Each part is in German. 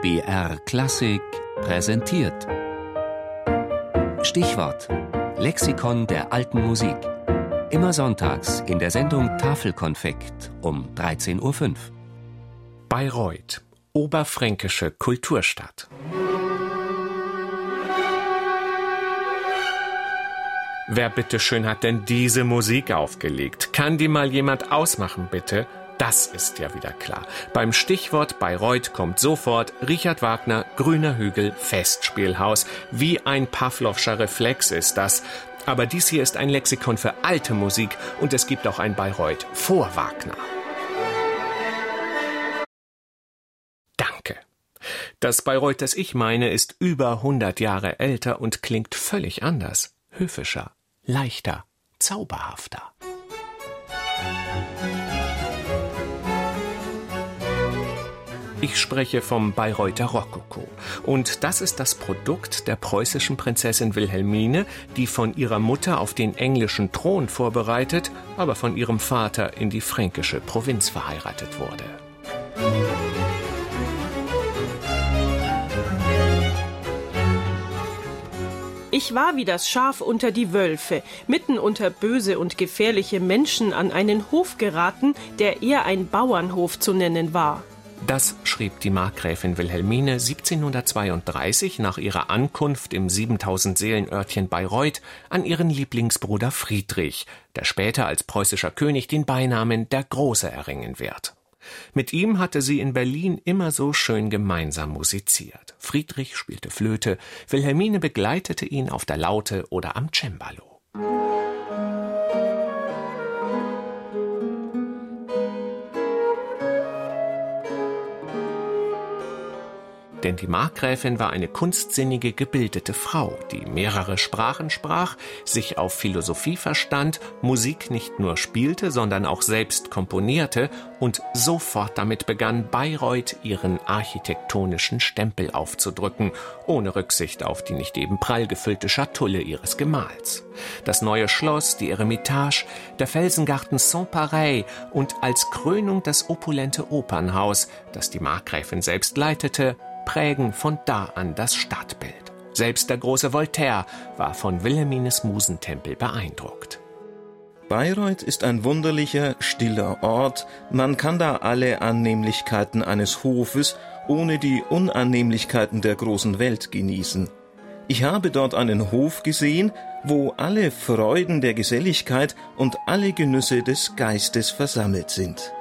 BR Klassik präsentiert. Stichwort: Lexikon der alten Musik. Immer sonntags in der Sendung Tafelkonfekt um 13.05 Uhr. Bayreuth, oberfränkische Kulturstadt. Wer bitteschön hat denn diese Musik aufgelegt? Kann die mal jemand ausmachen, bitte? Das ist ja wieder klar. Beim Stichwort Bayreuth kommt sofort Richard Wagner, Grüner Hügel, Festspielhaus. Wie ein Pavlovscher Reflex ist das. Aber dies hier ist ein Lexikon für alte Musik und es gibt auch ein Bayreuth vor Wagner. Danke. Das Bayreuth, das ich meine, ist über 100 Jahre älter und klingt völlig anders, höfischer, leichter, zauberhafter. Ich spreche vom Bayreuther Rokoko. Und das ist das Produkt der preußischen Prinzessin Wilhelmine, die von ihrer Mutter auf den englischen Thron vorbereitet, aber von ihrem Vater in die fränkische Provinz verheiratet wurde. Ich war wie das Schaf unter die Wölfe, mitten unter böse und gefährliche Menschen an einen Hof geraten, der eher ein Bauernhof zu nennen war. Das schrieb die Markgräfin Wilhelmine 1732 nach ihrer Ankunft im 7000 Seelenörtchen Bayreuth an ihren Lieblingsbruder Friedrich, der später als preußischer König den Beinamen der Große erringen wird. Mit ihm hatte sie in Berlin immer so schön gemeinsam musiziert. Friedrich spielte Flöte, Wilhelmine begleitete ihn auf der Laute oder am Cembalo. Denn die Markgräfin war eine kunstsinnige, gebildete Frau, die mehrere Sprachen sprach, sich auf Philosophie verstand, Musik nicht nur spielte, sondern auch selbst komponierte und sofort damit begann, Bayreuth ihren architektonischen Stempel aufzudrücken, ohne Rücksicht auf die nicht eben prall gefüllte Schatulle ihres Gemahls. Das neue Schloss, die Eremitage, der Felsengarten Saint-Pareil und als Krönung das opulente Opernhaus, das die Markgräfin selbst leitete, prägen von da an das Stadtbild. Selbst der große Voltaire war von Wilhelmines Musentempel beeindruckt. Bayreuth ist ein wunderlicher, stiller Ort. Man kann da alle Annehmlichkeiten eines Hofes ohne die Unannehmlichkeiten der großen Welt genießen. Ich habe dort einen Hof gesehen, wo alle Freuden der Geselligkeit und alle Genüsse des Geistes versammelt sind.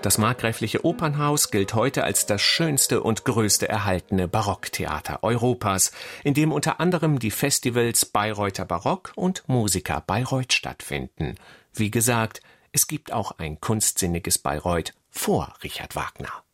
Das markgräfliche Opernhaus gilt heute als das schönste und größte erhaltene Barocktheater Europas, in dem unter anderem die Festivals Bayreuther Barock und Musiker Bayreuth stattfinden. Wie gesagt, es gibt auch ein kunstsinniges Bayreuth vor Richard Wagner.